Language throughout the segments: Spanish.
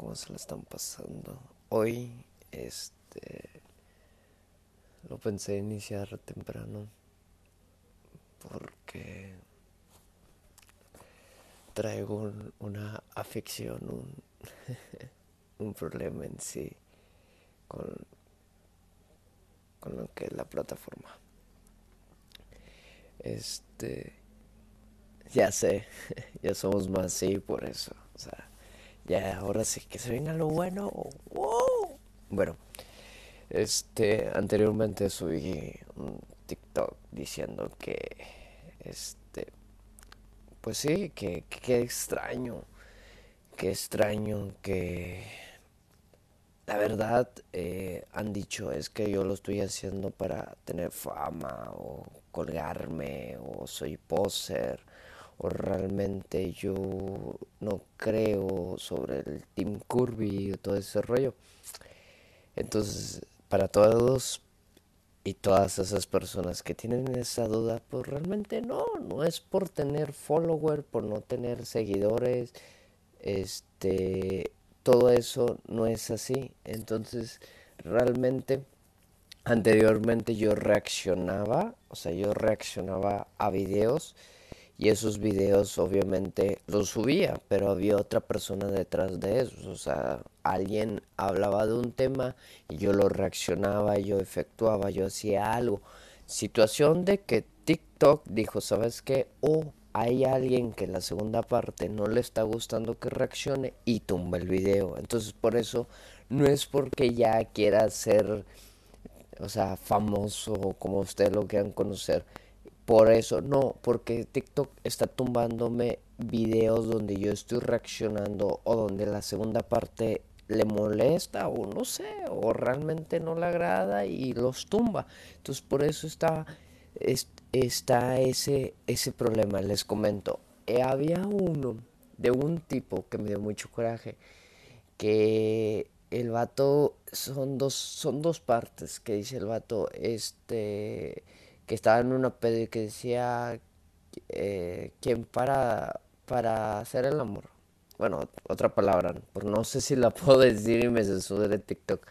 ¿Cómo se la están pasando? Hoy, este... Lo pensé iniciar temprano. Porque traigo una afección, un, un problema en sí con, con lo que es la plataforma. Este, ya sé, ya somos más sí por eso. O sea, ya ahora sí que se venga lo bueno. Bueno, este, anteriormente subí un TikTok diciendo que, este, pues sí, que, que extraño, qué extraño que la verdad eh, han dicho es que yo lo estoy haciendo para tener fama o colgarme o soy poser o realmente yo no creo sobre el Team Kirby y todo ese rollo. Entonces, para todos y todas esas personas que tienen esa duda, pues realmente no, no es por tener follower, por no tener seguidores, este, todo eso no es así. Entonces, realmente, anteriormente yo reaccionaba, o sea, yo reaccionaba a videos y esos videos obviamente los subía, pero había otra persona detrás de eso, o sea, alguien hablaba de un tema y yo lo reaccionaba, yo efectuaba, yo hacía algo. Situación de que TikTok dijo, ¿sabes qué? O hay alguien que la segunda parte no le está gustando que reaccione y tumba el video. Entonces por eso no es porque ya quiera ser, o sea, famoso como ustedes lo quieran conocer por eso, no, porque TikTok está tumbándome videos donde yo estoy reaccionando o donde la segunda parte le molesta o no sé, o realmente no le agrada y los tumba. Entonces por eso está, está ese, ese problema, les comento. Eh, había uno de un tipo que me dio mucho coraje, que el vato son dos, son dos partes, que dice el vato, este que estaba en una pedo que decía eh, quién para para hacer el amor. Bueno, otra palabra, por no sé si la puedo decir y me censura de TikTok.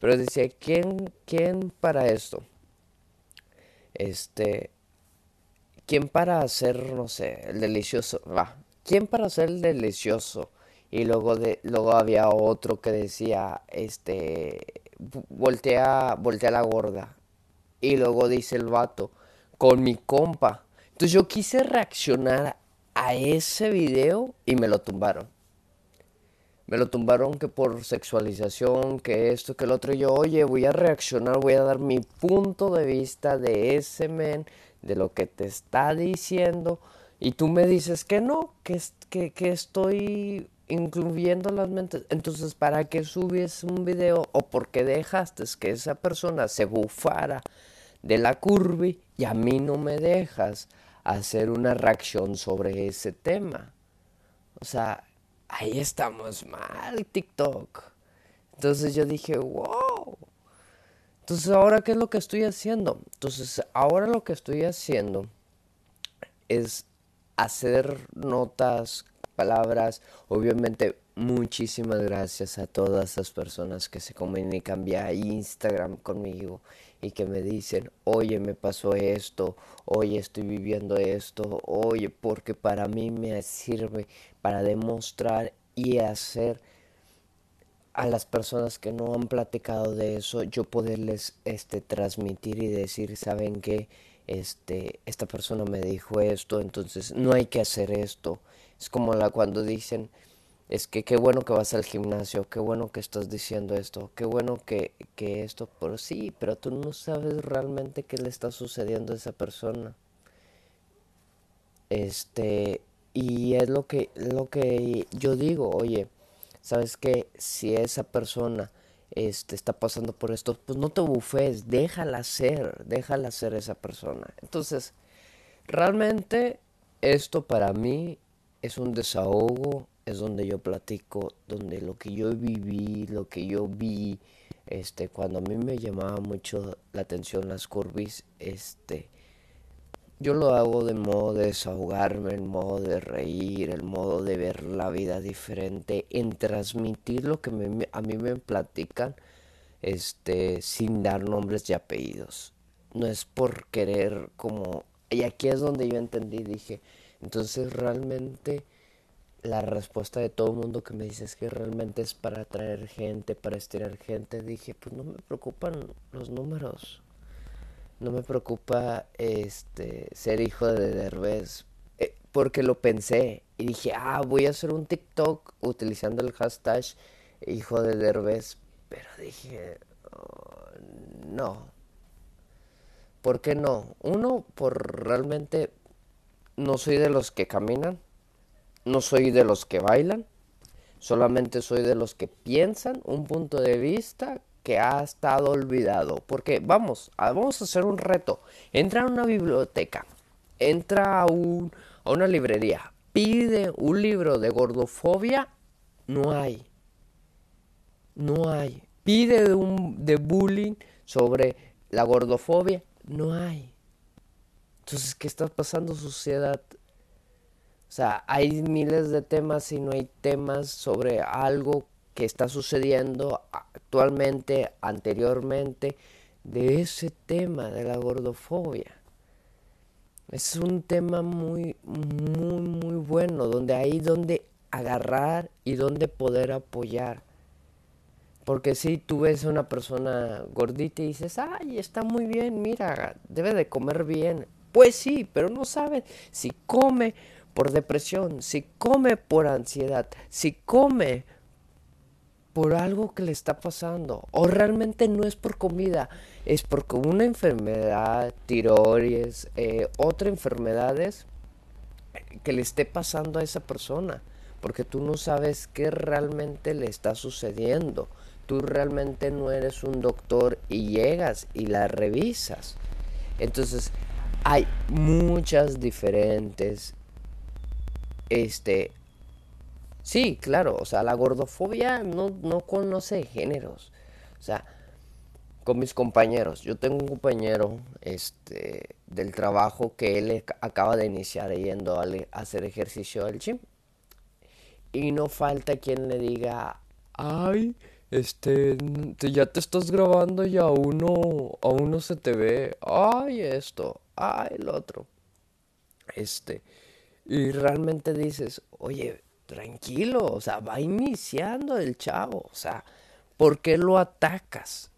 Pero decía, ¿quién, ¿quién para esto? Este, ¿quién para hacer, no sé, el delicioso? Va, ¿quién para hacer el delicioso? Y luego, de, luego había otro que decía, este, voltea, voltea la gorda. Y luego dice el vato, con mi compa. Entonces yo quise reaccionar a ese video y me lo tumbaron. Me lo tumbaron que por sexualización, que esto, que el otro. Yo, oye, voy a reaccionar, voy a dar mi punto de vista de ese men, de lo que te está diciendo. Y tú me dices que no, que, que, que estoy incluyendo las mentes. Entonces, ¿para qué subes un video o por qué dejaste que esa persona se bufara de la curva y a mí no me dejas hacer una reacción sobre ese tema. O sea, ahí estamos mal, TikTok. Entonces yo dije, wow. Entonces ahora, ¿qué es lo que estoy haciendo? Entonces ahora lo que estoy haciendo es hacer notas, palabras, obviamente muchísimas gracias a todas las personas que se comunican vía Instagram conmigo y que me dicen, oye, me pasó esto, oye, estoy viviendo esto, oye, porque para mí me sirve para demostrar y hacer a las personas que no han platicado de eso, yo poderles este transmitir y decir, ¿saben qué? Este, esta persona me dijo esto, entonces no hay que hacer esto. Es como la cuando dicen, es que qué bueno que vas al gimnasio, qué bueno que estás diciendo esto, qué bueno que, que esto, pero sí, pero tú no sabes realmente qué le está sucediendo a esa persona. Este, y es lo que, lo que yo digo, oye, sabes que si esa persona este, está pasando por esto, pues no te bufes, déjala ser, déjala ser esa persona. Entonces, realmente esto para mí es un desahogo, es donde yo platico, donde lo que yo viví, lo que yo vi, este, cuando a mí me llamaba mucho la atención las curvis, este, yo lo hago de modo de desahogarme, el modo de reír, el modo de ver la vida diferente, en transmitir lo que a mí me platican, este, sin dar nombres y apellidos. No es por querer como... Y aquí es donde yo entendí, dije, entonces realmente la respuesta de todo el mundo que me dice es que realmente es para atraer gente, para estirar gente, dije, pues no me preocupan los números. No me preocupa este ser hijo de Derbez eh, porque lo pensé y dije ah voy a hacer un TikTok utilizando el hashtag hijo de Derbez. Pero dije oh, no ¿por qué no? uno por realmente no soy de los que caminan no soy de los que bailan solamente soy de los que piensan un punto de vista que ha estado olvidado. Porque vamos, vamos a hacer un reto. Entra a una biblioteca, entra a, un, a una librería, pide un libro de gordofobia, no hay. No hay. Pide un, de bullying sobre la gordofobia, no hay. Entonces, ¿qué está pasando sociedad? O sea, hay miles de temas y no hay temas sobre algo que está sucediendo actualmente, anteriormente, de ese tema de la gordofobia. Es un tema muy, muy, muy bueno, donde hay donde agarrar y donde poder apoyar. Porque si tú ves a una persona gordita y dices, ay, está muy bien, mira, debe de comer bien. Pues sí, pero no sabes si come por depresión, si come por ansiedad, si come por algo que le está pasando. O realmente no es por comida, es porque una enfermedad, tiroides, eh, otras enfermedades que le esté pasando a esa persona. Porque tú no sabes qué realmente le está sucediendo. Tú realmente no eres un doctor y llegas y la revisas. Entonces, hay muchas diferentes este, Sí, claro, o sea, la gordofobia no, no conoce géneros. O sea, con mis compañeros, yo tengo un compañero este, del trabajo que él acaba de iniciar yendo a, hacer ejercicio al gym. Y no falta quien le diga, ay, este, ya te estás grabando y a uno, a uno se te ve, ay, esto, ay, el otro. Este, y realmente dices, oye, tranquilo, o sea, va iniciando el chavo, o sea, ¿por qué lo atacas?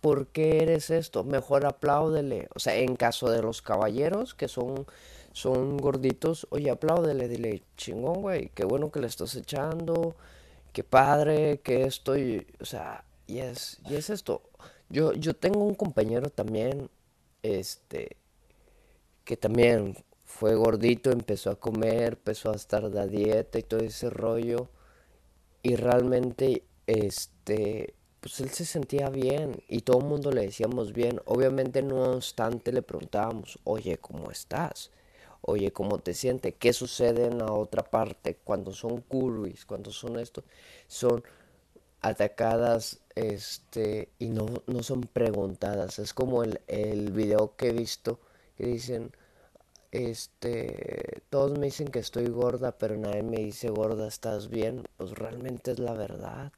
¿Por qué eres esto? Mejor apláudele. O sea, en caso de los caballeros que son, son gorditos, oye, apláudele, dile, chingón, güey, qué bueno que le estás echando, qué padre, que estoy, o sea, y es, y es esto. Yo, yo tengo un compañero también, este, que también fue gordito, empezó a comer, empezó a estar de dieta y todo ese rollo. Y realmente, este, pues él se sentía bien y todo el mundo le decíamos bien. Obviamente, no obstante, le preguntábamos, oye, ¿cómo estás? Oye, ¿cómo te sientes? ¿Qué sucede en la otra parte cuando son curvis, cuando son esto? Son atacadas este y no, no son preguntadas. Es como el, el video que he visto que dicen, este, todos me dicen que estoy gorda, pero nadie me dice gorda, ¿estás bien? Pues realmente es la verdad.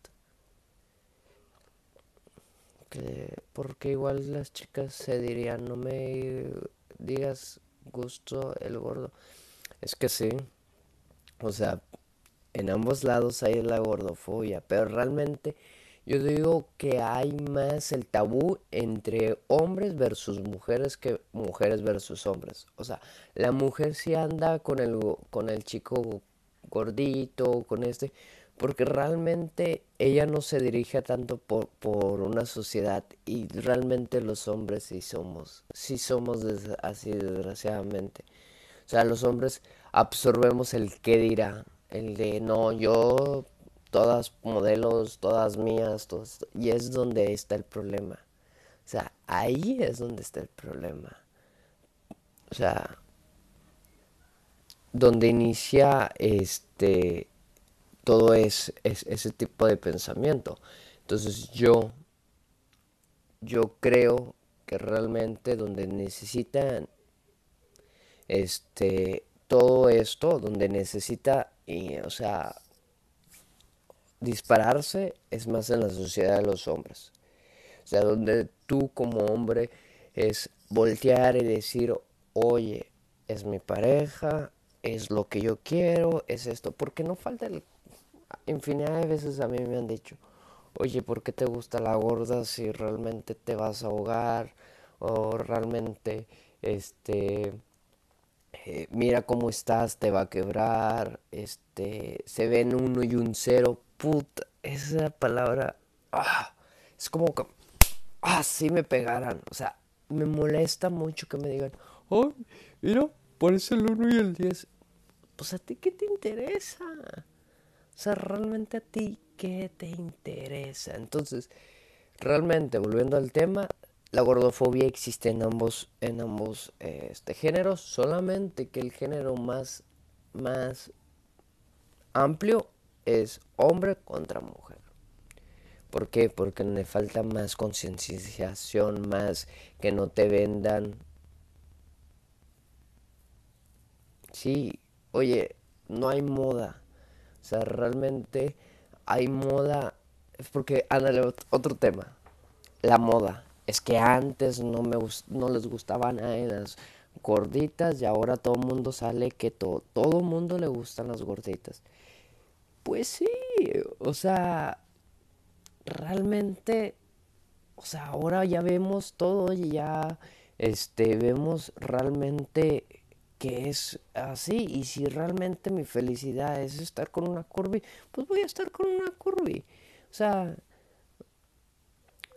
Que, porque igual las chicas se dirían, no me digas gusto el gordo. Es que sí. O sea, en ambos lados hay la gordofobia, pero realmente yo digo que hay más el tabú entre hombres versus mujeres que mujeres versus hombres. O sea, la mujer sí anda con el, con el chico gordito, con este, porque realmente ella no se dirige tanto por, por una sociedad y realmente los hombres sí somos, sí somos así desgraciadamente. O sea, los hombres absorbemos el qué dirá, el de no, yo todas modelos, todas mías, y es donde está el problema. O sea, ahí es donde está el problema. O sea, donde inicia este todo es, ese tipo de pensamiento. Entonces yo, yo creo que realmente donde necesitan este todo esto, donde necesita, o sea, dispararse es más en la sociedad de los hombres. O sea, donde tú como hombre es voltear y decir, oye, es mi pareja, es lo que yo quiero, es esto, porque no falta. Infinidad de veces a mí me han dicho, oye, ¿por qué te gusta la gorda si realmente te vas a ahogar? O realmente, este, eh, mira cómo estás, te va a quebrar, este, se ven uno y un cero, puta, esa palabra, ah, es como que, ah, si me pegaran, o sea, me molesta mucho que me digan, oh, mira, parece el 1 y el 10. Pues a ti qué te interesa. O sea, realmente a ti qué te interesa. Entonces, realmente, volviendo al tema, la gordofobia existe en ambos, en ambos este, géneros, solamente que el género más, más amplio es hombre contra mujer. ¿Por qué? Porque le falta más concienciación, más que no te vendan. Sí, oye, no hay moda. O sea, realmente hay moda. Es porque, ándale, otro tema. La moda. Es que antes no, me, no les gustaban a las gorditas y ahora todo el mundo sale que todo, todo el mundo le gustan las gorditas. Pues sí, o sea, realmente, o sea, ahora ya vemos todo y ya, este, vemos realmente que es así. Y si realmente mi felicidad es estar con una curvy, pues voy a estar con una curvy. O sea,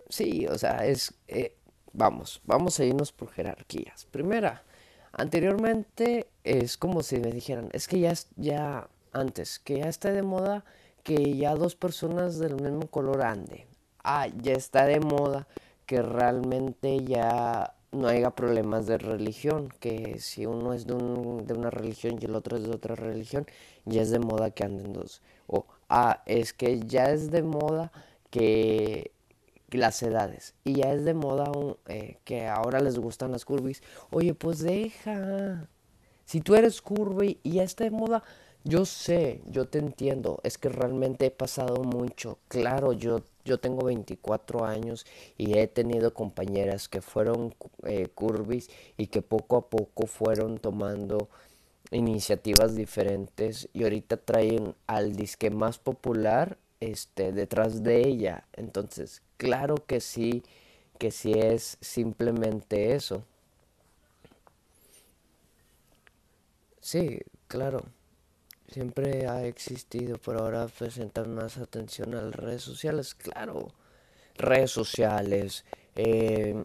sí, o sea, es, eh, vamos, vamos a irnos por jerarquías. Primera, anteriormente es como si me dijeran, es que ya, ya antes, que ya está de moda que ya dos personas del mismo color ande. Ah, ya está de moda que realmente ya no haya problemas de religión, que si uno es de, de, una religión y el otro es de otra religión, ya es de moda que anden dos. O, ah, es que ya es de moda que, las edades, y ya es de moda eh, que ahora les gustan las curvis. Oye, pues deja. Si tú eres curvy y ya está de moda, yo sé, yo te entiendo, es que realmente he pasado mucho. Claro, yo, yo tengo 24 años y he tenido compañeras que fueron eh, y que poco a poco fueron tomando iniciativas diferentes y ahorita traen al disque más popular este detrás de ella. Entonces, claro que sí, que sí es simplemente eso. Sí, claro siempre ha existido, pero ahora presentan más atención a las redes sociales, claro, redes sociales, eh,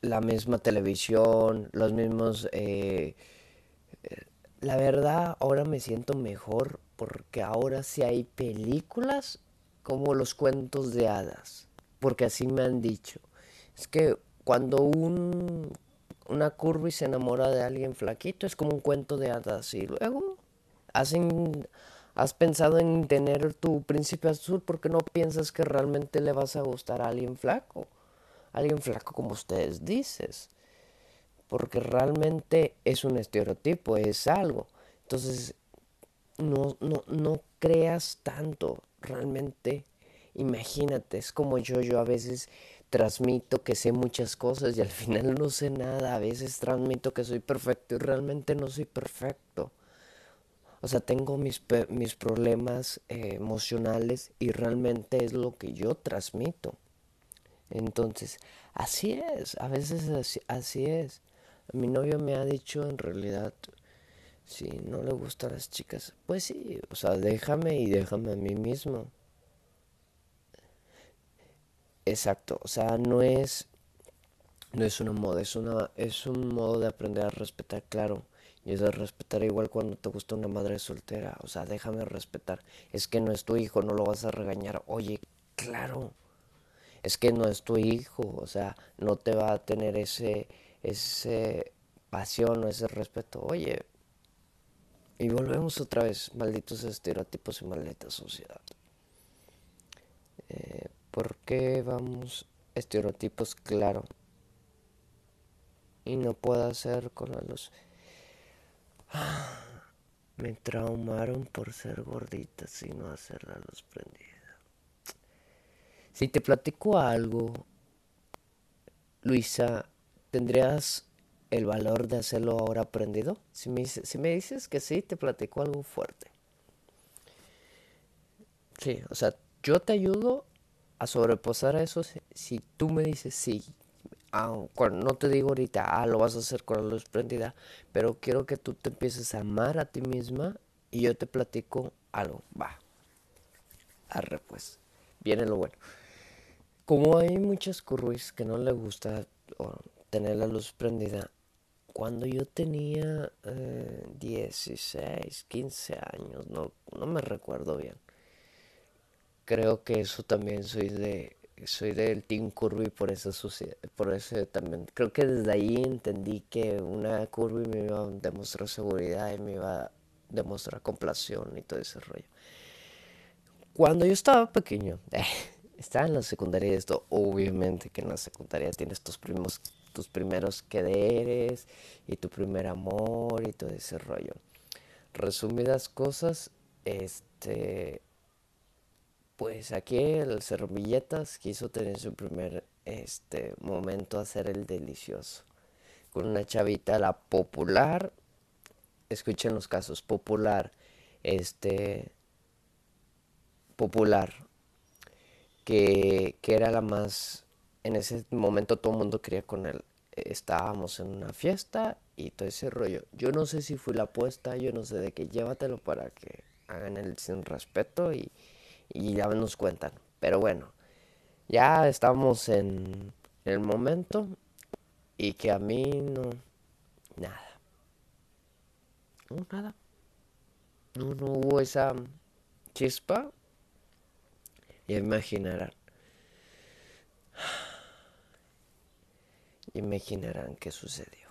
la misma televisión, los mismos... Eh, la verdad, ahora me siento mejor porque ahora sí hay películas como los cuentos de hadas, porque así me han dicho. Es que cuando un, una curva se enamora de alguien flaquito es como un cuento de hadas y luego ¿Has, pensado en tener tu príncipe azul porque no piensas que realmente le vas a gustar a alguien flaco? Alguien flaco como ustedes dices. Porque realmente es un estereotipo, es algo. Entonces, no, no, no creas tanto. Realmente, imagínate, es como yo, yo a veces transmito que sé muchas cosas y al final no sé nada. A veces transmito que soy perfecto y realmente no soy perfecto. O sea, tengo mis, mis problemas eh, emocionales y realmente es lo que yo transmito. Entonces, así es, a veces así, así es. Mi novio me ha dicho en realidad, si no le gustan las chicas, pues sí, o sea, déjame y déjame a mí mismo. Exacto, o sea, no es no es una moda, es una es un modo de aprender a respetar, claro. Y eso es respetar igual cuando te gusta una madre soltera. O sea, déjame respetar. Es que no es tu hijo, no lo vas a regañar. Oye, claro. Es que no es tu hijo. O sea, no te va a tener ese, ese pasión o ese respeto. Oye, Y volvemos otra vez, malditos estereotipos y maldita sociedad. Eh, ¿Por qué vamos estereotipos? Claro. Y no puedo hacer con la luz. Me traumaron por ser gordita y no hacer la luz prendida. Si te platico algo, Luisa, ¿tendrías el valor de hacerlo ahora aprendido? Si me, dices que sí, te platico algo fuerte. Sí, o sea, yo te ayudo a sobrepasar a eso si, tú me dices sí. No te digo ahorita, ah, lo vas a hacer con la luz prendida, pero quiero que tú te empieces a amar a ti misma y yo te platico algo. Va. Arre, pues. Viene lo bueno. Como hay muchas curvis que no le gusta tener la luz prendida, cuando yo tenía 16, eh, 15 años, no, no me recuerdo bien creo que eso también soy de soy del Team Curvy por sociedad, por ese también. Creo que desde ahí entendí que una Curvy me iba a demostrar seguridad y me iba a demostrar complación y todo ese rollo. Cuando yo estaba pequeño, estaba en la secundaria esto, obviamente que en la secundaria tienes tus primos, tus primeros quereres y tu primer amor y todo ese rollo. Resumidas cosas, este pues aquí el Servilleta quiso tener su primer este momento a hacer el delicioso. Con una chavita la popular escuchen los casos popular este popular que, que era la más en ese momento todo el mundo quería con él. Estábamos en una fiesta y todo ese rollo. Yo no sé si fue la apuesta yo no sé de qué llévatelo para que hagan el sin respeto y y ya nos cuentan. Pero bueno, ya estamos en el momento y que a mí no, nada. No, nada. No, no hubo esa chispa. Ya imaginarán. Imaginarán qué sucedió.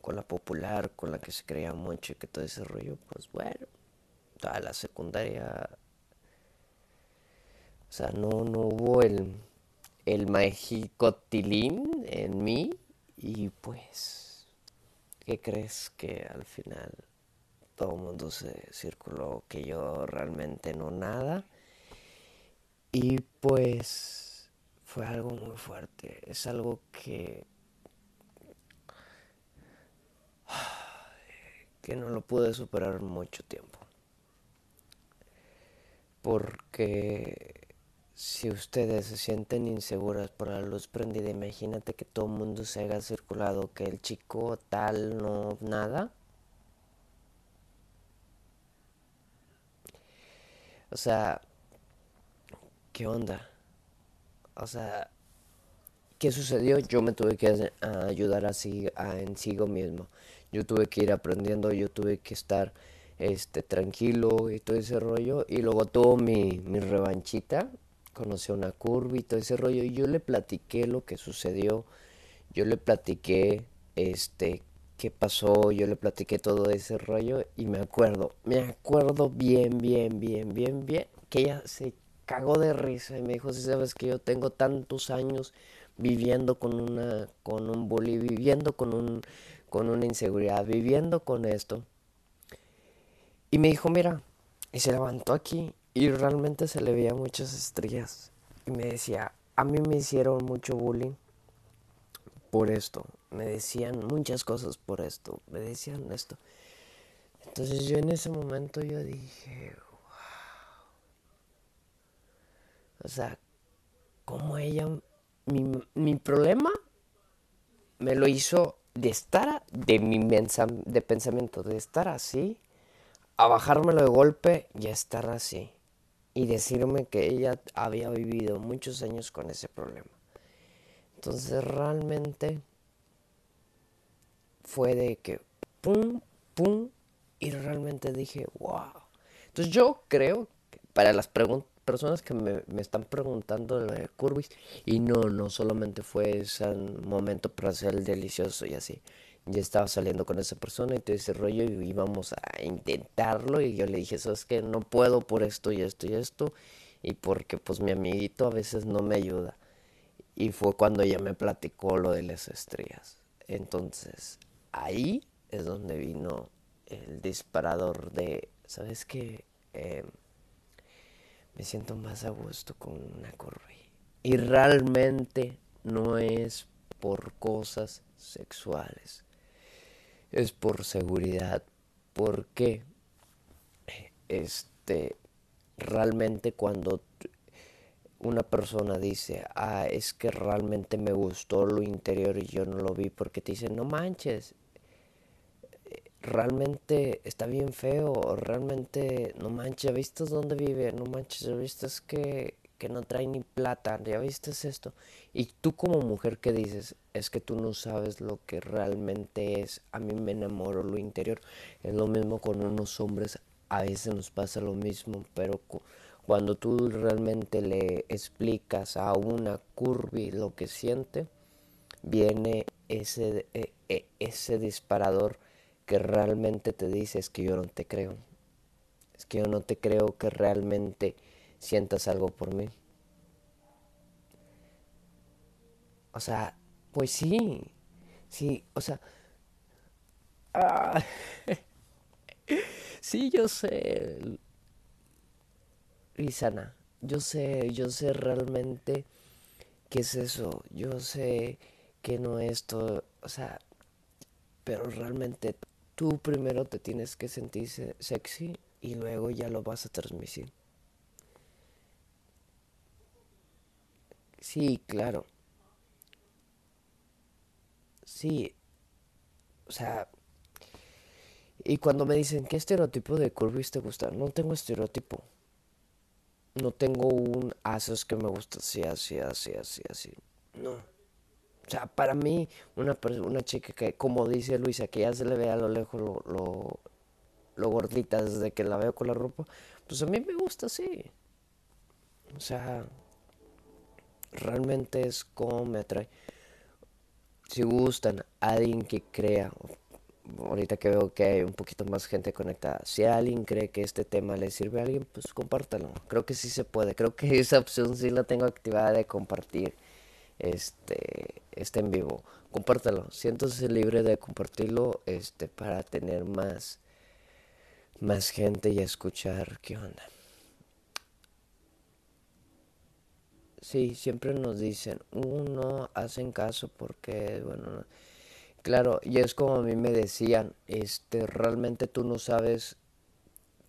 Con la popular, con la que se creía mucho y que todo ese rollo, pues bueno, toda la secundaria sea, no, no hubo el, el tilín en mí y pues, ¿qué crees que al final todo el mundo se circuló que yo realmente no nada? Y pues fue algo muy fuerte, es algo que que no lo pude superar mucho tiempo. Porque si ustedes se sienten inseguras por la luz prendida, imagínate que todo el mundo se haga circulado, que el chico tal no nada. O sea, ¿qué onda? O sea, ¿qué sucedió? Yo me tuve que ayudar así a, en sigo mismo. Yo tuve que ir aprendiendo, yo tuve que estar este tranquilo y todo ese rollo. Y luego tuvo mi, mi revanchita conocí a una curva y todo ese rollo. Y yo le platiqué lo que sucedió. Yo le platiqué este qué pasó, yo le platiqué todo ese rollo y me acuerdo, me acuerdo bien, bien, bien, bien, bien, que ella se cagó de risa y me dijo, si sabes que yo tengo tantos años viviendo con una, con un bully, viviendo con un, con una inseguridad, viviendo con esto. Y me dijo, mira, y se levantó aquí y realmente se le veía muchas estrellas. Y me decía, a mí me hicieron mucho bullying por esto. Me decían muchas cosas por esto. Me decían esto. Entonces yo en ese momento yo dije, wow. O sea, como ella, mi, mi problema me lo hizo de estar, de mi de pensamiento, de estar así, a bajármelo de golpe y a estar así y decirme que ella había vivido muchos años con ese problema. Entonces realmente fue de que pum, pum, y realmente dije, wow. Entonces yo creo que para las personas que me, están preguntando de Curvis, y no, no solamente fue ese momento para hacer el delicioso y así. Ya estaba saliendo con esa persona y todo ese rollo y íbamos a intentarlo y yo le dije, sabes que no puedo por esto y esto y esto y porque pues mi amiguito a veces no me ayuda. Y fue cuando ella me platicó lo de las estrellas. Entonces, ahí es donde vino el disparador de, ¿sabes qué? Em, me siento más a gusto con una Corby. Y realmente no es por cosas sexuales es por seguridad. Porque este realmente cuando una persona dice, ah, es que realmente me gustó lo interior y yo no lo vi, porque te dicen, no manches, realmente está bien feo, realmente, no manches, ¿ya viste dónde vive? No manches, ¿ya viste que que no trae ni plata, ya viste esto. Y tú como mujer que dices, es que tú no sabes lo que realmente es, a mí me enamoro lo interior. Es lo mismo con unos hombres, a veces nos pasa lo mismo, pero cuando tú realmente le explicas a una curvy lo que siente, viene ese, e, e, ese disparador que realmente te dice es que yo no te creo. Es que yo no te creo que realmente sientas algo por mí. O sea, pues sí, sí, o sea... Sí, yo sé, Rizana, yo sé, yo sé realmente qué es eso, yo sé que no es todo, o sea, pero realmente tú primero te tienes que sentir sexy y luego ya lo vas a transmitir. Sí, claro. Sí. O sea, y cuando me dicen, ¿qué estereotipo de curvis te gusta? No tengo estereotipo. No tengo un haces que me gusta así, así, así, así, así. No. O sea, para mí, una, una chica que, como dice Luisa, que ya se le ve a lo lejos lo, lo, lo gordita desde que la veo con la ropa, pues a mí me gusta así. O sea, realmente es como me atrae. Si gustan, alguien que crea, ahorita que veo que hay un poquito más gente conectada, si alguien cree que este tema le sirve a alguien, pues compártalo. Creo que sí se puede, creo que esa opción sí la tengo activada de compartir este, este en vivo. Compártalo, siéntose libre de compartirlo este, para tener más, más gente y escuchar qué onda. Sí, siempre nos dicen, uno hacen caso porque, bueno, claro, y es como a mí me decían, este, realmente tú no sabes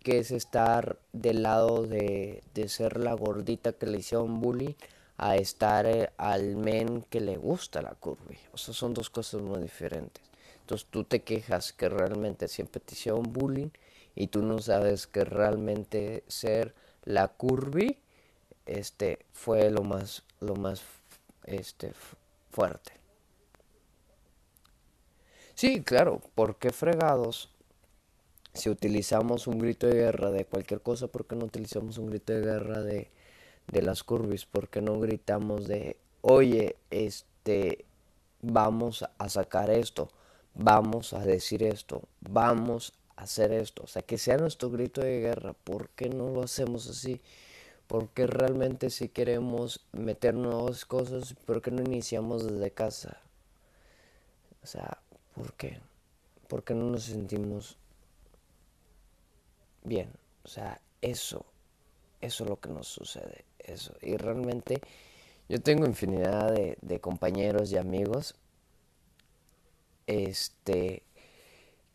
qué es estar del lado de, de ser la gordita que le hicieron bullying a estar eh, al men que le gusta la curvy. O sea, son dos cosas muy diferentes. Entonces tú te quejas que realmente siempre te hicieron bullying y tú no sabes que realmente ser la curvy este fue lo más lo más este fuerte. Sí, claro, porque fregados si utilizamos un grito de guerra de cualquier cosa, ¿por qué no utilizamos un grito de guerra de, de las curvis? ¿Por qué no gritamos de, oye, este, vamos a sacar esto, vamos a decir esto, vamos a hacer esto? O sea, que sea nuestro grito de guerra, ¿por qué no lo hacemos así? Porque realmente si queremos meter nuevas cosas, ¿por qué no iniciamos desde casa? O sea, ¿por qué? ¿Por qué no nos sentimos bien? O sea, eso, eso es lo que nos sucede, eso. Y realmente yo tengo infinidad de, de compañeros y amigos, este,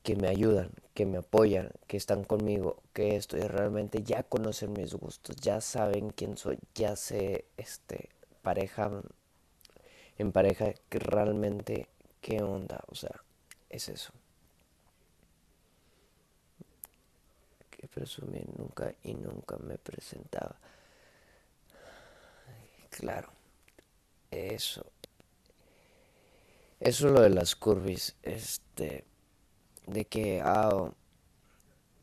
que me ayudan, que me apoyan, que están conmigo, que estoy realmente ya conocen mis gustos, ya saben quién soy, ya sé este pareja en pareja que realmente qué onda, o sea, es eso. Que presumir nunca y nunca me presentaba. Claro, eso. Eso es lo de las curvis, este de que, ah,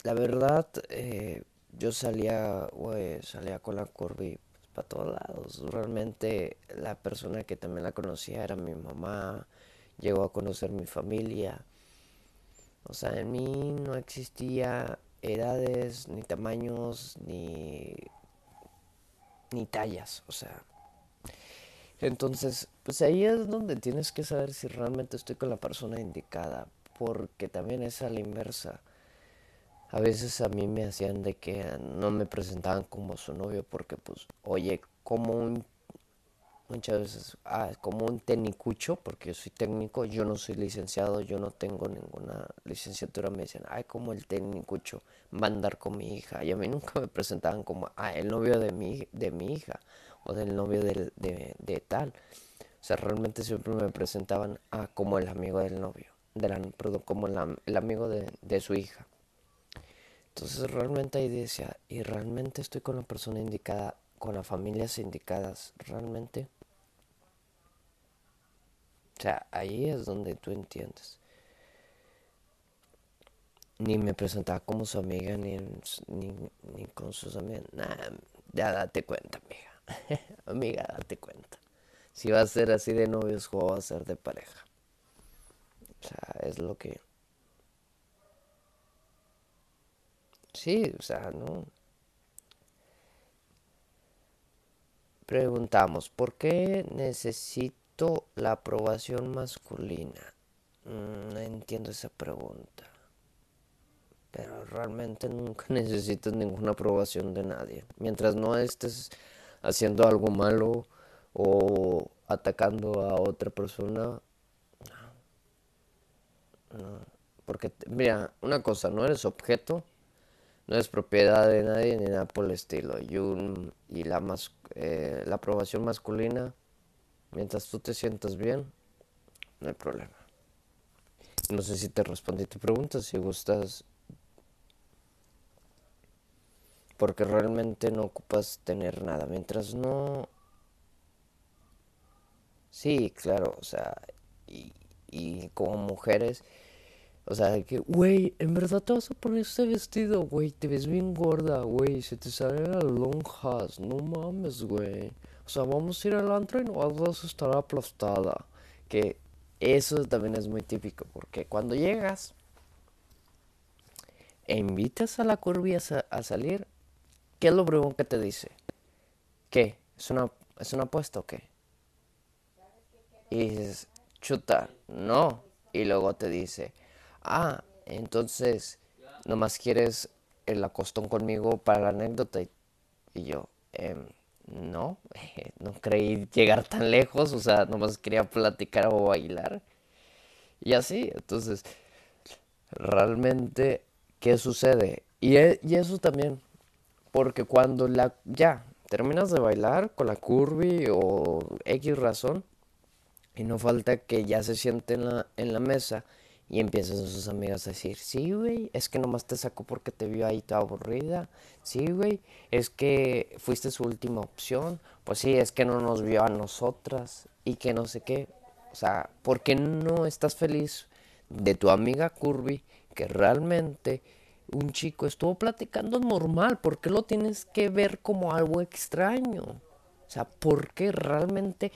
la verdad, eh, yo salía, güey, salía con la curvy pues, para todos lados. Realmente la persona que también la conocía era mi mamá. llegó a conocer mi familia. O sea, en mí no existía edades, ni tamaños, ni, ni tallas. O sea, entonces, pues ahí es donde tienes que saber si realmente estoy con la persona indicada, porque también es a la inversa. A veces a mí me hacían de que no me presentaban como su novio porque pues, oye, como un muchas veces ah, como un tecnicucho, porque yo soy técnico, yo no soy licenciado, yo no tengo ninguna licenciatura, me dicen, ay, como el tecnicucho va a andar con mi hija, y a mí nunca me presentaban como, ah, el novio de mi, de mi hija, o del novio de, de, tal. O sea, realmente siempre me presentaban a como el amigo del novio, la, perdón, como el amigo de, su hija. Entonces realmente ahí decía, y realmente estoy con la persona indicada, con las familias indicadas, realmente. O sea, ahí es donde tú entiendes. Ni me presentaba como su amiga, ni, ni, con sus amigas. Ya date cuenta, amiga. Amiga, date cuenta. Si va a ser así de novios o va a ser de pareja. O sea, es lo que... Sí, o sea, no. Preguntamos, ¿por qué necesito la aprobación masculina? Mm, no entiendo esa pregunta. Pero realmente nunca necesitas ninguna aprobación de nadie. Mientras no estés haciendo algo malo o atacando a otra persona. No. Porque, mira, una cosa, no eres objeto, no eres propiedad de nadie ni nada por el estilo. Y, un, y la, más, eh, la aprobación masculina, mientras tú te sientas bien, no hay problema. No sé si te respondí tu pregunta, si gustas porque realmente no ocupas tener nada. Mientras no... Sí, claro, o sea, y como mujeres, o sea, que, güey, en verdad te vas a poner este vestido, güey, te ves bien gorda, güey, se te salen las lonjas, no mames, güey. O sea, vamos a ir al antro y no vas a estar aplastada. Que eso también es muy típico, porque cuando llegas e invitas a la curva a salir, ¿Qué es lo primero que te dice? ¿Qué? ¿Es una, ¿Es una apuesta o qué? Y dices, chuta, no. Y luego te dice, ah, entonces, nomás quieres el acostón conmigo para la anécdota. Y yo, em, no, no creí llegar tan lejos, o sea, nomás quería platicar o bailar. Y así, entonces, realmente, ¿qué sucede? Y, e, y eso también porque cuando la ya terminas de bailar con la curvy o X razón, y no falta que ya se siente en la mesa y empiezan sus amigas a decir, sí, güey, es que nomás te sacó porque te vio ahí toda aburrida. Sí, güey, es que fuiste su última opción. Pues sí, es que no nos vio a nosotras y que no sé qué. O sea, ¿por qué no estás feliz de tu amiga Curvy que realmente un chico estuvo platicando normal, ¿por qué lo tienes que ver como algo extraño? O sea, ¿por qué realmente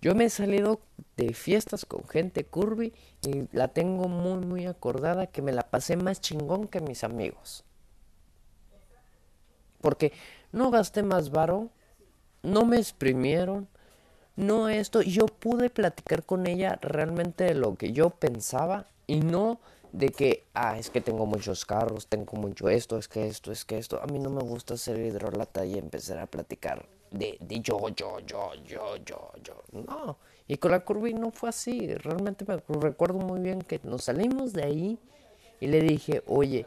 yo me he salido de fiestas con gente curvy y la tengo muy muy acordada que me la pasé más chingón que mis amigos. Porque no gasté más varo, no me exprimieron, no esto, yo pude platicar con ella realmente de lo que yo pensaba y no de que, ah, es que tengo muchos carros, tengo mucho esto, es que esto, es que esto. A mí no me gusta ser hidrolata y empezar a platicar de, de yo, yo, yo, yo, yo, yo. No. Y con la curva no fue así. Realmente me recuerdo muy bien que nos salimos de ahí y le dije, oye,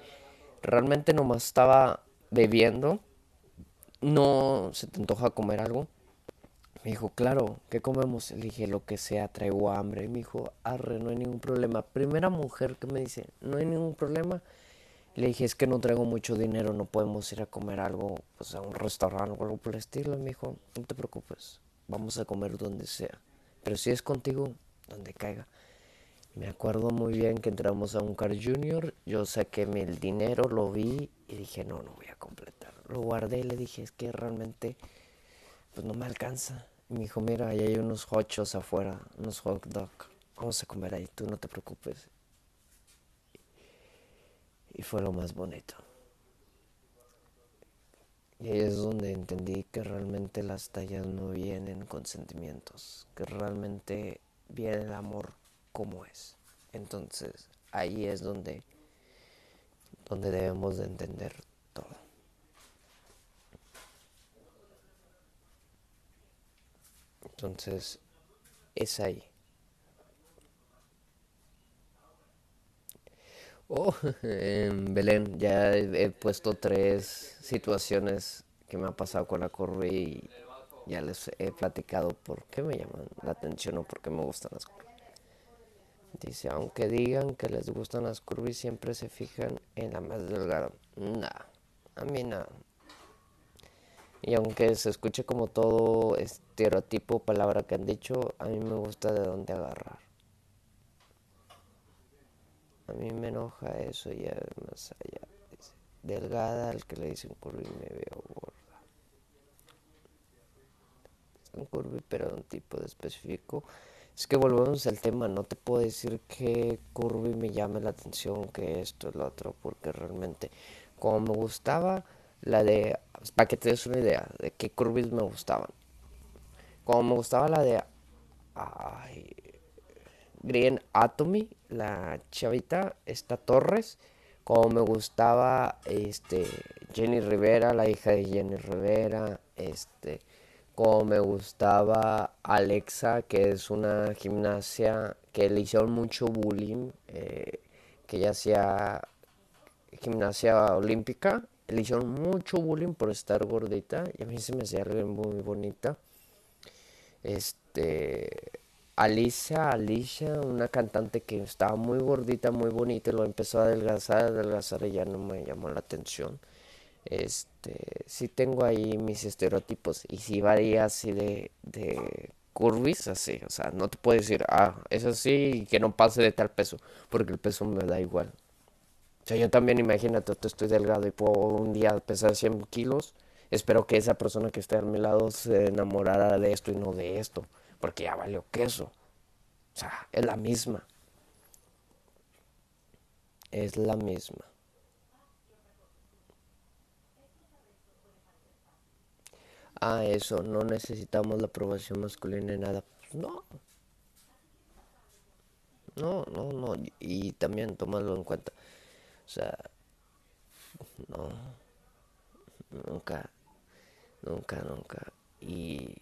realmente nomás estaba bebiendo. No se te antoja comer algo. Me dijo, claro, ¿qué comemos? Le dije, lo que sea, traigo hambre. Me dijo, arre, no hay ningún problema. Primera mujer que me dice, no hay ningún problema. Le dije, es que no traigo mucho dinero, no podemos ir a comer algo, pues a un restaurante o algo por el estilo. Me dijo, no te preocupes, vamos a comer donde sea. Pero si es contigo, donde caiga. Me acuerdo muy bien que entramos a un Car Junior, yo saqué el dinero, lo vi y dije, no, no voy a completar. Lo guardé y le dije, es que realmente, pues no me alcanza. Me dijo, mira, ahí hay unos hochos afuera, unos hot dog. vamos a comer ahí, tú no te preocupes. Y fue lo más bonito. Y ahí es donde entendí que realmente las tallas no vienen con sentimientos, que realmente viene el amor como es. Entonces ahí es donde, donde debemos de entender todo. Entonces es ahí. Oh, Belén ya he, puesto tres situaciones que me ha pasado con la curva y ya les he platicado por qué me llaman la atención o por qué me gustan las curvas. Dice, aunque digan que les gustan las curvas, siempre se fijan en la más delgada. Nah, a mí no. Y aunque se escuche como todo estereotipo, palabra que han dicho, a mí me gusta de dónde agarrar. A mí me enoja eso ya más allá. delgada al que le dicen curvy me veo gorda. Es un curvy pero un tipo de específico. Es que volvemos al tema, no te puedo decir que curvy me llame la atención, que esto es lo otro, porque realmente como me gustaba la de, para que te des una idea de qué curvis me gustaban. Como me gustaba la de ay, Green Atomy, la chavita, esta Torres, como me gustaba este Jenny Rivera, la hija de Jenny Rivera, este como me gustaba Alexa, que es una gimnasia que le hicieron mucho bullying, eh, que ella hacía gimnasia olímpica, le hicieron mucho bullying por estar gordita y a mí se me hacía muy bonita. Este Alicia, Alicia, una cantante que estaba muy gordita, muy bonita, y lo empezó a adelgazar, adelgazar y ya no me llamó la atención. Este, sí tengo ahí mis estereotipos y sí varía así de, de curvis, así, o sea, no te puedo decir, ah, es así y que no pase de tal peso, porque el peso me da igual. O sea, yo también imagínate, estoy delgado y puedo un día pesar 100 kilos, espero que esa persona que esté a mi lado se enamorara de esto y no de esto porque ya valió queso. O sea, es la misma. Es la misma. Ah, eso, no necesitamos la aprobación masculina en nada. Pues no. No, no, no. Y también tomarlo en cuenta. O sea, no. Nunca, nunca, nunca. Y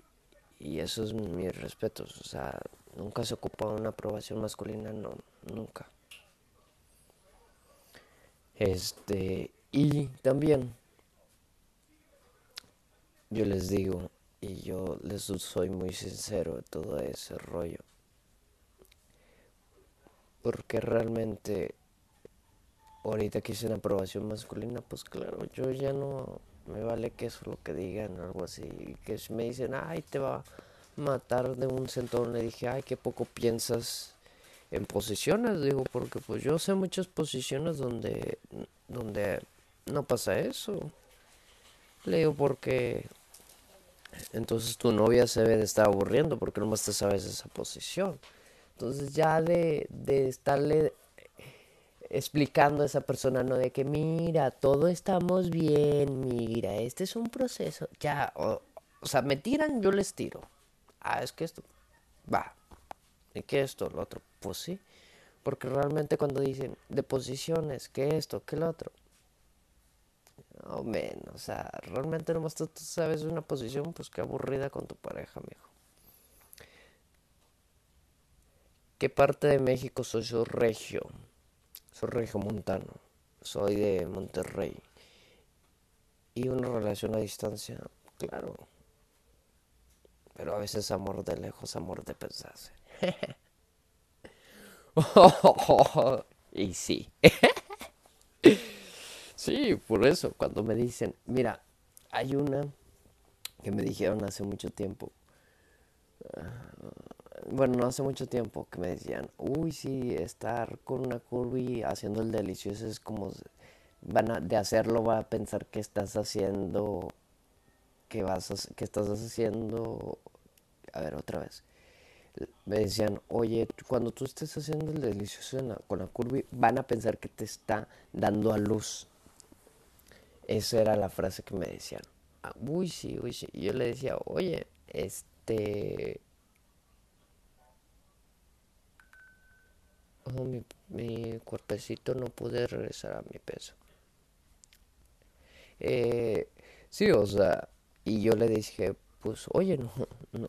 y eso es mi respeto, o sea, nunca se ocupa una aprobación masculina, no, nunca. Este, y también, yo les digo, y yo les soy muy sincero de todo ese rollo, porque realmente, ahorita que hice una aprobación masculina, pues claro, yo ya no, me vale que eso lo que digan, algo así. Que me dicen, ay, te va a matar de un centón. Le dije, ay, qué poco piensas en posiciones. Digo, porque pues yo sé muchas posiciones donde, donde no pasa eso. Le digo, porque entonces tu novia se debe de estar aburriendo porque nomás te sabes esa posición. Entonces ya de, de estarle explicando a esa persona, ¿no? De que mira, todo estamos bien, mira, este es un proceso. Ya, o, sea, me tiran, yo les tiro. Ah, es que esto, va. ¿Y qué esto? Lo otro. Pues sí. Porque realmente cuando dicen de posiciones, que esto, que lo otro. No, men, o sea, realmente nomás tú, tú sabes una posición, pues qué aburrida con tu pareja, mijo. ¿Qué parte de México soy yo regio? Soy montano soy de Monterrey. Y una relación a distancia, claro. Pero a veces amor de lejos, amor de pensarse. y sí. sí, por eso, cuando me dicen, mira, hay una que me dijeron hace mucho tiempo. Bueno, no hace mucho tiempo que me decían, uy, sí, estar con una curvy haciendo el delicioso es como, van a, de hacerlo va a pensar que estás haciendo, que vas a, que estás haciendo, a ver, otra vez, me decían, oye, cuando tú estés haciendo el delicioso con la curvy, van a pensar que te está dando a luz. Esa era la frase que me decían. Ah, uy, sí, uy, sí. Y yo le decía, oye, este... Mi, mi cuerpecito no pude regresar a mi peso. Eh, sí, o sea, y yo le dije, pues oye, no,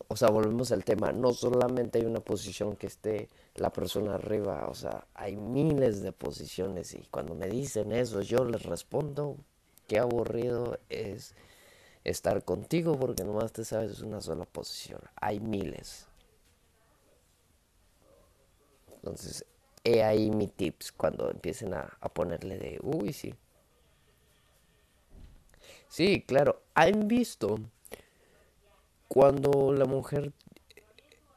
o sea, volvemos al tema, no solamente hay una posición que esté la persona arriba, o sea, hay miles de posiciones y cuando me dicen eso yo les respondo, qué aburrido es estar contigo porque nomás te sabes una sola posición, hay miles. Entonces, he ahí mi tips cuando empiecen a, a ponerle de, uy, sí. Sí, claro, han visto cuando la mujer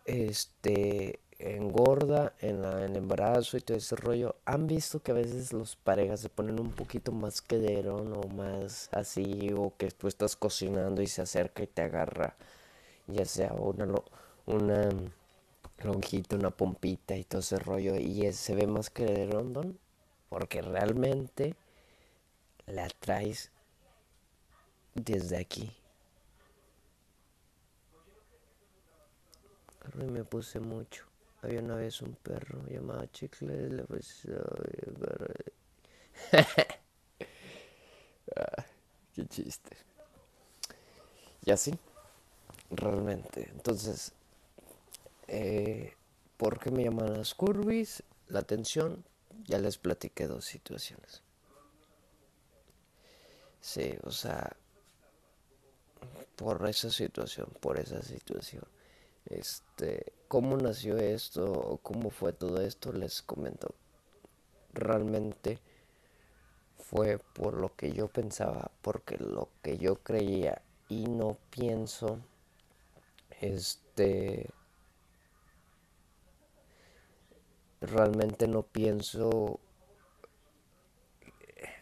este engorda en, el embarazo y todo ese rollo, han visto que a veces los parejas se ponen un poquito más quederón o más así, o que tú estás cocinando y se acerca y te agarra, ya sea una, una lonjita, una pompita y todo ese rollo, y se ve más quederón, porque realmente la traes desde aquí. me puse mucho. Había una vez un perro llamado Chicle, le ah, qué chiste. Y así, realmente. Entonces, eh, ¿por qué me llaman las curvis? La atención, ya les platiqué dos situaciones. Sí, o sea, por esa situación, por esa situación este, cómo nació esto, cómo fue todo esto, les comento. Realmente fue por lo que yo pensaba, porque lo que yo creía y no pienso, este, realmente no pienso,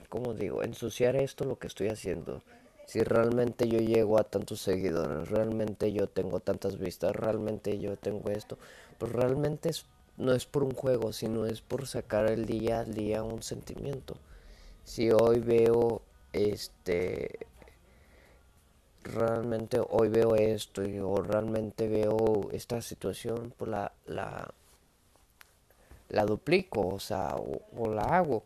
¿cómo digo? Ensuciar esto lo que estoy haciendo si realmente yo llego a tantos seguidores, realmente yo tengo tantas vistas, realmente yo tengo esto, pues realmente no es por un juego, sino es por sacar el día al día un sentimiento. Si hoy veo este realmente hoy veo esto o realmente veo esta situación pues la la, la duplico o sea o la hago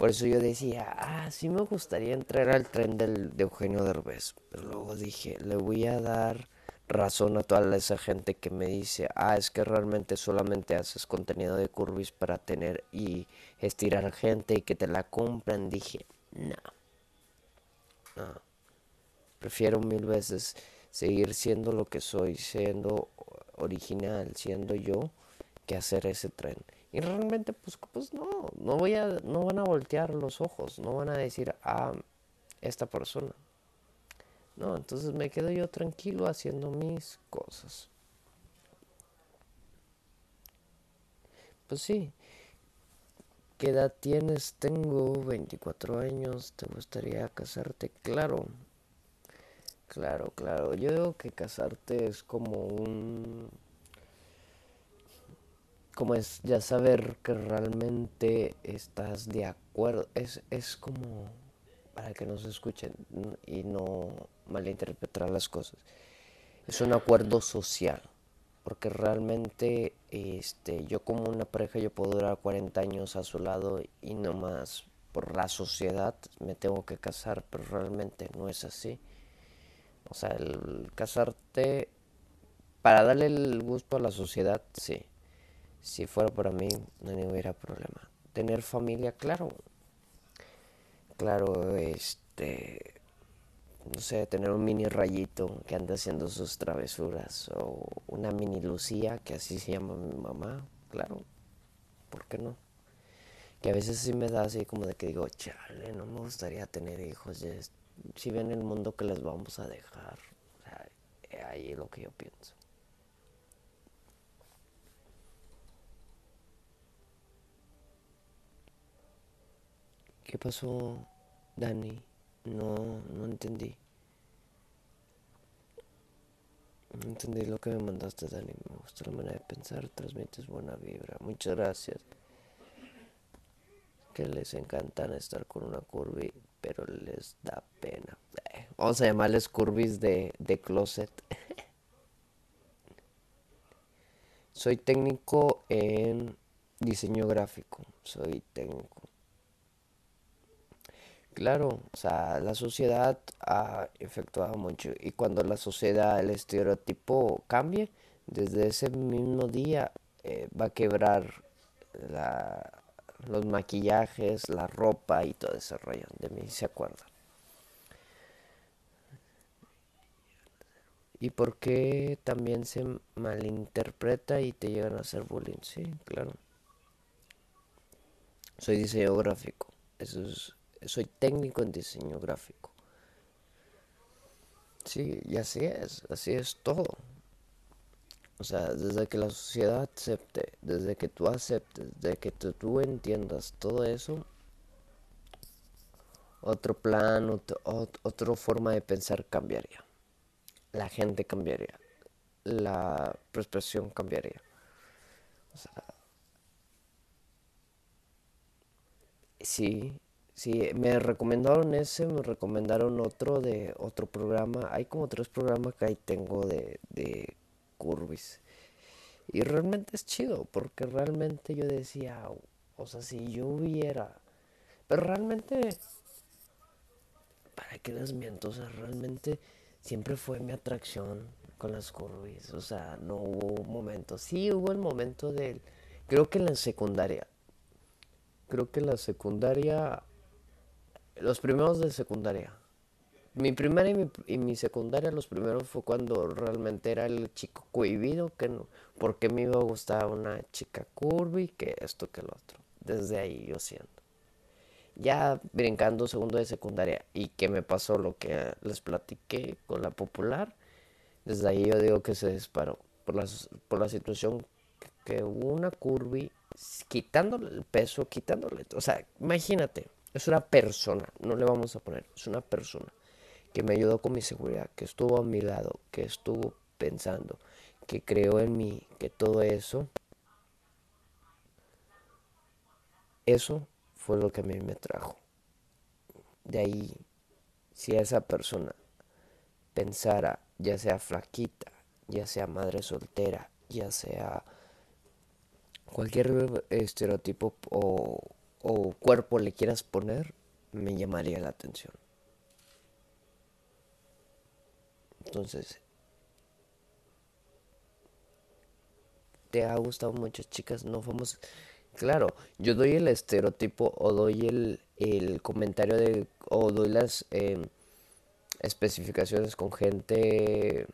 por eso yo decía, ah, sí me gustaría entrar al tren del, de Eugenio Derbez. Pero luego dije, le voy a dar razón a toda esa gente que me dice, ah, es que realmente solamente haces contenido de curvis para tener y estirar gente y que te la compran. Dije, no. No. Prefiero mil veces seguir siendo lo que soy, siendo original, siendo yo, que hacer ese tren. Y realmente, pues, pues no, no voy a, no van a voltear los ojos, no van a decir, ah, esta persona. No, entonces me quedo yo tranquilo haciendo mis cosas. Pues sí. ¿Qué edad tienes? Tengo 24 años. ¿Te gustaría casarte? Claro. Claro, claro. Yo digo que casarte es como un como es ya saber que realmente estás de acuerdo, es, es como para que no se escuchen y no malinterpretar las cosas, es un acuerdo social, porque realmente este, yo como una pareja yo puedo durar 40 años a su lado y no más por la sociedad me tengo que casar, pero realmente no es así. O sea, el casarte para darle el gusto a la sociedad, sí, si fuera para mí, no hubiera problema. Tener familia, claro. Claro, este. No sé, tener un mini rayito que anda haciendo sus travesuras. O una mini Lucía, que así se llama mi mamá. Claro, ¿por qué no? Que a veces sí me da así como de que digo, chale, no me gustaría tener hijos. si ven el mundo que les vamos a dejar. O sea, ahí es lo que yo pienso. ¿Qué pasó, Dani? No, no entendí. entendí lo que me mandaste, Dani. Me gusta la manera de pensar, transmites buena vibra. Muchas gracias. Que les encantan estar con una curvy, pero les da pena. Eh, vamos a llamarles curvis de, de closet. Soy técnico en diseño gráfico. Soy técnico. Claro, o sea, la sociedad ha efectuado mucho y cuando la sociedad, el estereotipo cambie, desde ese mismo día eh, va a quebrar los maquillajes, la ropa y todo ese rollo. De mí se acuerda. ¿Y por qué también se malinterpreta y te llegan a hacer bullying? Sí, claro. Soy diseño gráfico. Eso es soy técnico en diseño gráfico. Sí, y así es, así es todo. O sea, desde que la sociedad acepte, desde que tú aceptes, desde que tú, entiendas todo eso, otro plan, otro, otra forma de pensar cambiaría. La gente cambiaría. La expresión cambiaría. O sea, sí, Sí, me recomendaron ese, me recomendaron otro de otro programa. Hay como tres programas que ahí tengo de, de Curvis. Y realmente es chido, porque realmente yo decía, o sea, si yo hubiera... Pero realmente, ¿para qué les miento? O sea, realmente siempre fue mi atracción con las Curvis. O sea, no hubo un momento. Sí hubo el momento del... Creo que en la secundaria. Creo que en la secundaria los primeros de secundaria. Mi primera y mi, secundaria, los primeros fue cuando realmente era el chico cohibido, que no, porque me iba a gustar una chica curvy, que esto, que lo otro. Desde ahí yo siento. Ya brincando segundo de secundaria y que me pasó lo que les platiqué con la popular, desde ahí yo digo que se disparó por la, por la situación que, que una curvy quitándole el peso, quitándole, o sea, imagínate, es una persona, no le vamos a poner, es una persona que me ayudó con mi seguridad, que estuvo a mi lado, que estuvo pensando, que creó en mí, que todo eso, eso fue lo que a mí me trajo. De ahí, si esa persona pensara, ya sea flaquita, ya sea madre soltera, ya sea cualquier estereotipo o o cuerpo le quieras poner, me llamaría la atención. Entonces, ¿te ha gustado muchas chicas? No fuimos... Claro, yo doy el estereotipo o doy el, el comentario de... o doy las em, especificaciones con gente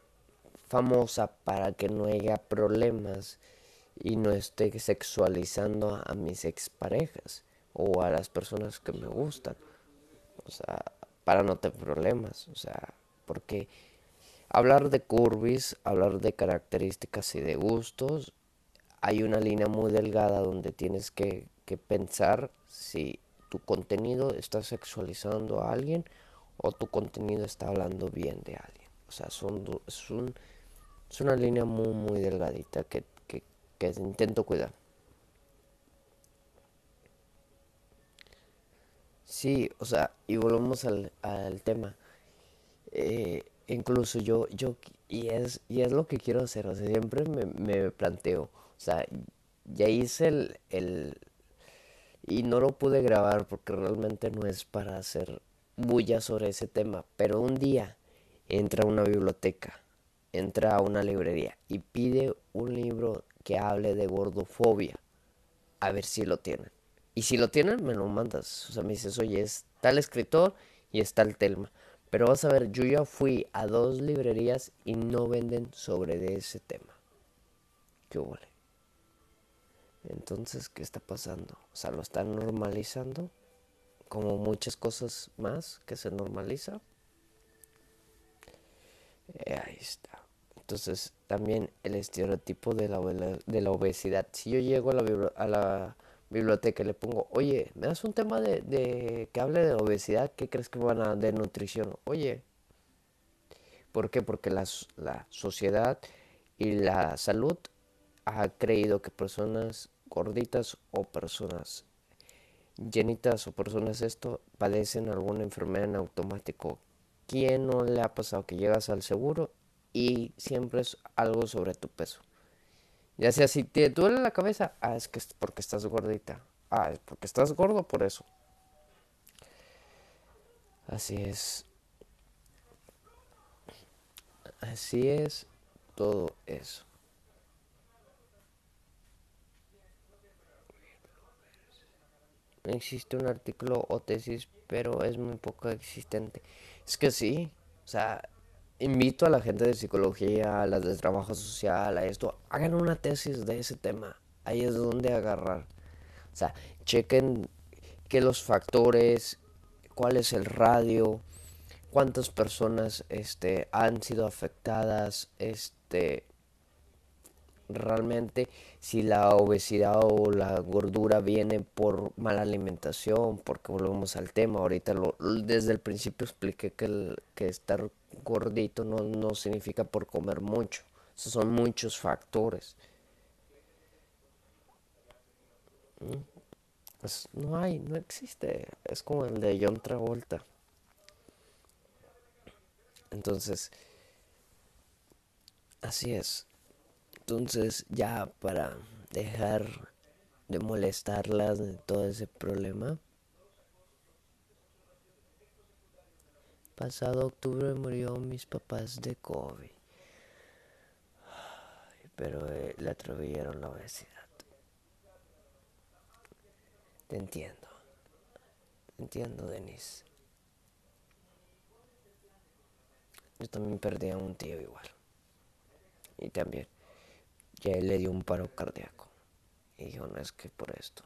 famosa para que no haya problemas y no esté sexualizando a mis exparejas o a las personas que me gustan. O sea, para no tener problemas. O sea, porque hablar de curvis, hablar de características y de gustos, hay una línea muy delgada donde tienes que, pensar si tu contenido está sexualizando a alguien o tu contenido está hablando bien de alguien. O sea, son, es, un, es una línea muy, muy delgadita que, que, que intento cuidar. Sí, o sea, y volvemos al, al tema. Eh, incluso yo, yo, y es, y es lo que quiero hacer, o sea, siempre me, me planteo, o sea, ya hice el, el, y no lo pude grabar porque realmente no es para hacer bulla sobre ese tema, pero un día entra a una biblioteca, entra a una librería y pide un libro que hable de gordofobia, a ver si lo tienen. Y si lo tienen, me lo mandas. O sea, me dices, oye, es tal escritor y está el Telma. Pero vas a ver, yo ya fui a dos librerías y no venden sobre de ese tema. ¿Qué huele? Entonces, ¿qué está pasando? O sea, lo están normalizando, como muchas cosas más que se normaliza. Eh, ahí está. Entonces, también el estereotipo de la, de la obesidad. Si yo llego a la, a la biblioteca le pongo, oye, ¿me das un tema de, que hable de obesidad? ¿Qué crees que van a de nutrición? Oye, ¿Por qué? Porque la, la sociedad y la salud ha creído que personas gorditas o personas llenitas o personas esto padecen alguna enfermedad en automático. ¿Quién no le ha pasado que llegas al seguro y siempre es algo sobre tu peso? Ya sea si te duele la cabeza, ah, es que es porque estás gordita. Ah, es porque estás gordo por eso. Así es. Así es todo eso. Existe un artículo o tesis, pero es muy poco existente. Es que sí, o sea, invito a la gente de psicología, a las de trabajo social, a esto, hagan una tesis de ese tema. Ahí es donde agarrar. O sea, chequen qué los factores, cuál es el radio, cuántas personas este, han sido afectadas, este, realmente si la obesidad o la gordura viene por mala alimentación, porque volvemos al tema, ahorita lo, desde el principio expliqué que, el, que estar gordito no, no significa por comer mucho, son muchos factores. Mm, no hay, no existe, es como el de John Travolta. Entonces, así es. Entonces, ya para dejar de molestarlas de todo ese problema. Pasado octubre murió mis papás de COVID. pero eh, le atribuyeron la obesidad. Te entiendo. Te entiendo, Denise. Yo también perdí a un tío igual. Y también ya él le dio un paro cardíaco. Y dijo, no es que por esto.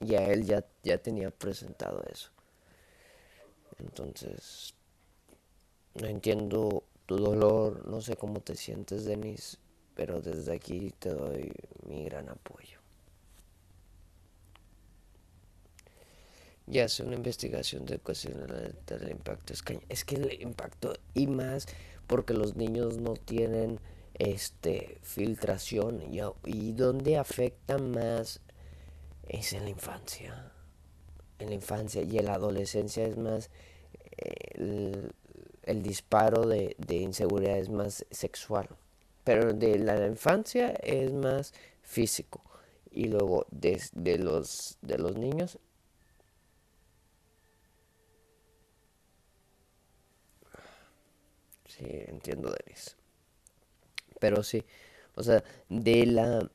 Ya él ya, ya tenía presentado eso. Entonces, no entiendo tu dolor, no sé cómo te sientes, Denis, pero desde aquí te doy mi gran apoyo. Ya hace una investigación de cuestiones del impacto. Es que el impacto, y más porque los niños no tienen este, filtración y, y donde afecta más es en la infancia. En la infancia y en la adolescencia es más eh, el, disparo de, inseguridad es más sexual. Pero de la infancia es más físico. Y luego de, los, de los niños Sí, entiendo, Denis. Pero sí, o sea, de la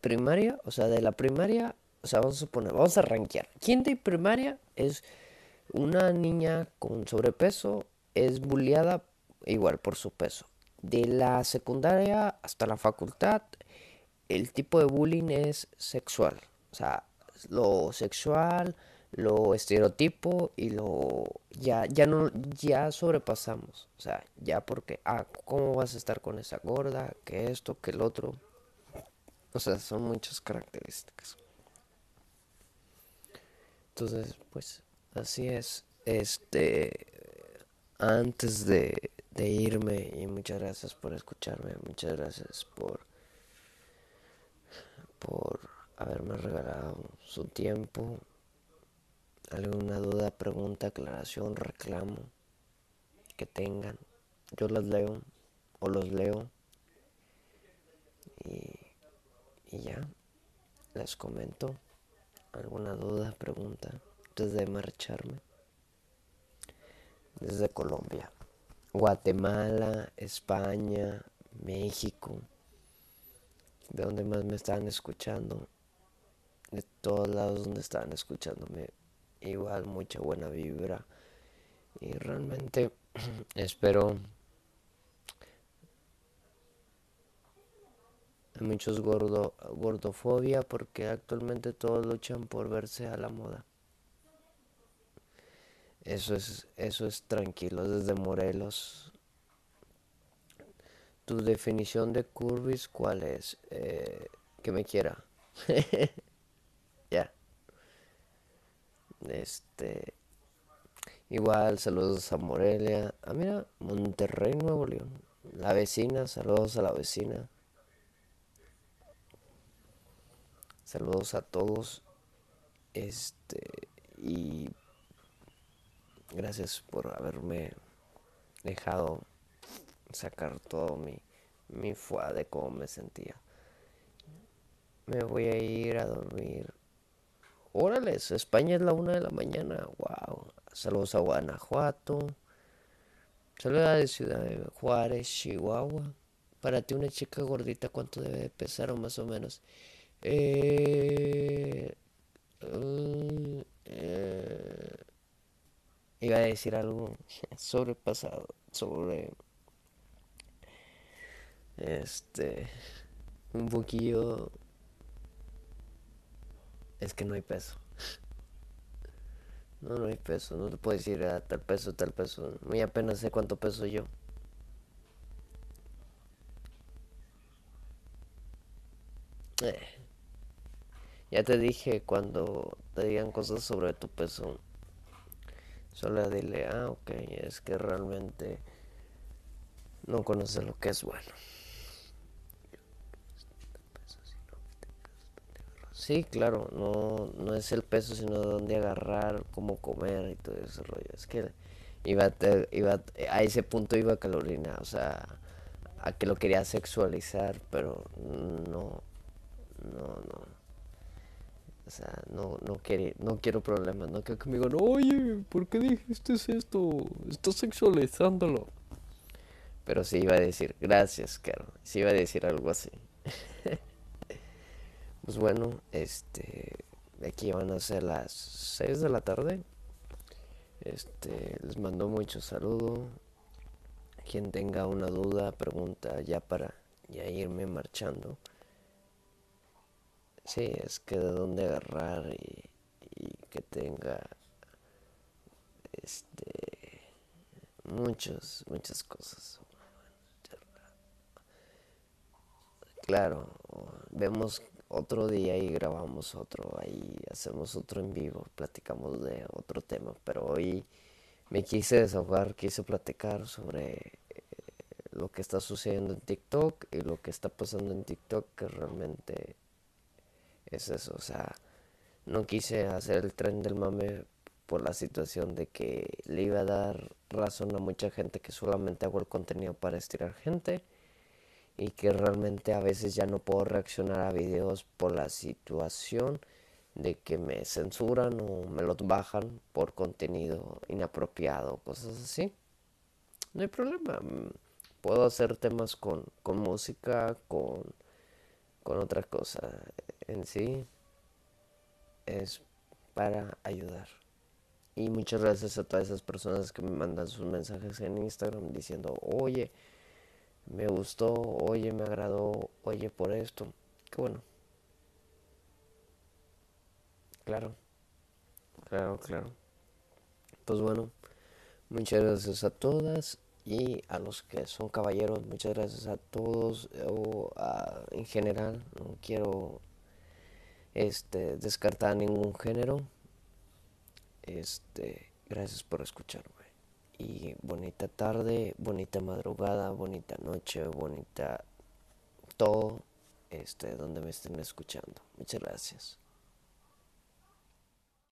primaria, o sea, de la primaria, vamos a suponer, vamos a rankear. ¿Quién de primaria es una niña con sobrepeso? Es bulliada igual por su peso. De la secundaria hasta la facultad, el tipo de bullying es sexual. O sea, lo sexual, lo estereotipo y lo ya ya no ya sobrepasamos o sea ya porque ah cómo vas a estar con esa gorda que esto que el otro o sea son muchas características entonces pues así es. Este antes de, irme y muchas gracias por escucharme muchas gracias por por haberme regalado su tiempo. Alguna duda, pregunta, aclaración, reclamo que tengan. Yo las leo o los leo y ya les comento alguna duda, pregunta antes de marcharme. Desde Colombia, Guatemala, España, México, de donde más me están escuchando, de todos lados donde están escuchándome igual mucha buena vibra y realmente espero muchos gordo gordofobia porque actualmente todos luchan por verse a la moda eso es eso es tranquilo desde Morelos tu definición de curvis cuál es eh, que me quiera ya este Igual, saludos a Morelia. Ah, mira, Monterrey, Nuevo León. La vecina, saludos a la vecina. Saludos a todos. Este, y gracias por haberme dejado sacar todo mi, mi fuá de cómo me sentía. Me voy a ir a dormir. Órale, España es la una de la mañana. Wow. Saludos a Guanajuato. Saludos de Ciudad de Juárez, Chihuahua. Para ti una chica gordita, ¿cuánto debe de pesar o más o menos? Eh, eh, iba a decir algo sobrepasado, sobre este un poquillo es que no hay peso. No, no hay peso, no te puedo decir a tal peso, tal peso. Muy apenas sé cuánto peso yo. Eh. Ya te dije cuando te digan cosas sobre tu peso. Solo dile, ah, ok, es que realmente no conoces lo que es bueno. Sí, claro, no, no es el peso, sino dónde agarrar, cómo comer y todo ese rollo. Es que iba, iba a ese punto iba Calorina, o sea, a que lo quería sexualizar, pero no, no, no. O sea, no, no, quiere, no quiero problemas, no quiero que me digan, oye, ¿por qué dijiste esto? Estás sexualizándolo. Pero sí iba a decir, gracias, Caro. Sí iba a decir algo así. Pues bueno, este, aquí van a ser las 6 de la tarde. Este, les mando mucho saludo. Quien tenga una duda, pregunta ya para ya irme marchando. Sí, es que de dónde agarrar y, que tenga este muchos muchas cosas. Claro, vemos otro día y grabamos otro, ahí hacemos otro en vivo, platicamos de otro tema, pero hoy me quise desahogar, quise platicar sobre eh, lo que está sucediendo en TikTok y lo que está pasando en TikTok, que realmente es eso, o sea, no quise hacer el tren del mame por la situación de que le iba a dar razón a mucha gente que solamente hago el contenido para estirar gente y que realmente a veces ya no puedo reaccionar a videos por la situación de que me censuran o me los bajan por contenido inapropiado, cosas así. No hay problema. Puedo hacer temas con, con música, con, con otra cosa. En sí es para ayudar. Y muchas gracias a todas esas personas que me mandan sus mensajes en Instagram diciendo, oye, me gustó, oye, me agradó, oye, por esto. Qué bueno. Claro, claro, claro. Pues bueno, muchas gracias a todas y a los que son caballeros, muchas gracias a todos o en general. No quiero este descartar ningún género. Este, gracias por escucharme y bonita tarde, bonita madrugada, bonita noche, bonita todo este donde me estén escuchando. Muchas gracias.